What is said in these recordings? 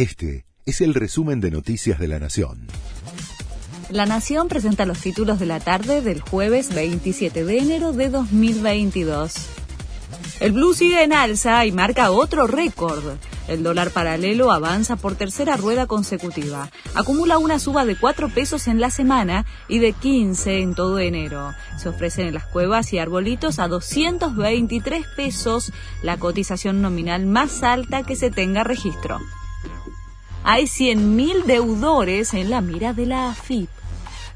Este es el resumen de Noticias de la Nación. La Nación presenta los títulos de la tarde del jueves 27 de enero de 2022. El blue sigue en alza y marca otro récord. El dólar paralelo avanza por tercera rueda consecutiva. Acumula una suba de 4 pesos en la semana y de 15 en todo enero. Se ofrecen en las cuevas y arbolitos a 223 pesos, la cotización nominal más alta que se tenga registro. Hay 100.000 deudores en la mira de la AFIP.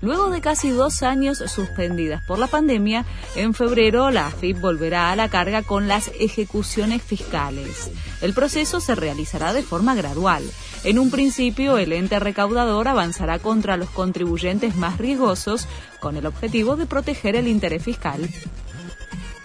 Luego de casi dos años suspendidas por la pandemia, en febrero la AFIP volverá a la carga con las ejecuciones fiscales. El proceso se realizará de forma gradual. En un principio, el ente recaudador avanzará contra los contribuyentes más riesgosos con el objetivo de proteger el interés fiscal.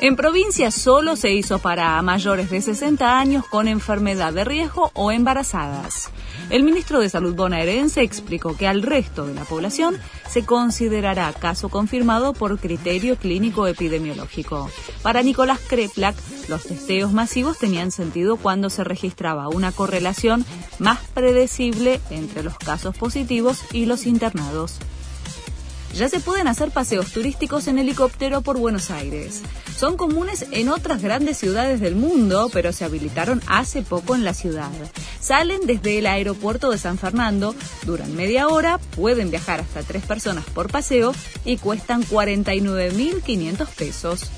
En provincia solo se hizo para mayores de 60 años con enfermedad de riesgo o embarazadas. El ministro de Salud bonaerense explicó que al resto de la población se considerará caso confirmado por criterio clínico epidemiológico. Para Nicolás Kreplak, los testeos masivos tenían sentido cuando se registraba una correlación más predecible entre los casos positivos y los internados. Ya se pueden hacer paseos turísticos en helicóptero por Buenos Aires. Son comunes en otras grandes ciudades del mundo, pero se habilitaron hace poco en la ciudad. Salen desde el aeropuerto de San Fernando, duran media hora, pueden viajar hasta tres personas por paseo y cuestan 49.500 pesos.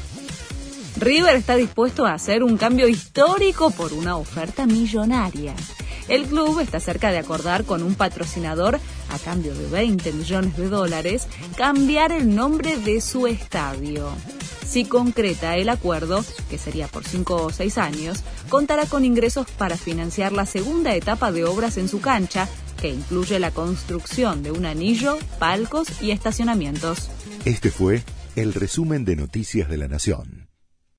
River está dispuesto a hacer un cambio histórico por una oferta millonaria. El club está cerca de acordar con un patrocinador, a cambio de 20 millones de dólares, cambiar el nombre de su estadio. Si concreta el acuerdo, que sería por 5 o 6 años, contará con ingresos para financiar la segunda etapa de obras en su cancha, que incluye la construcción de un anillo, palcos y estacionamientos. Este fue el resumen de Noticias de la Nación.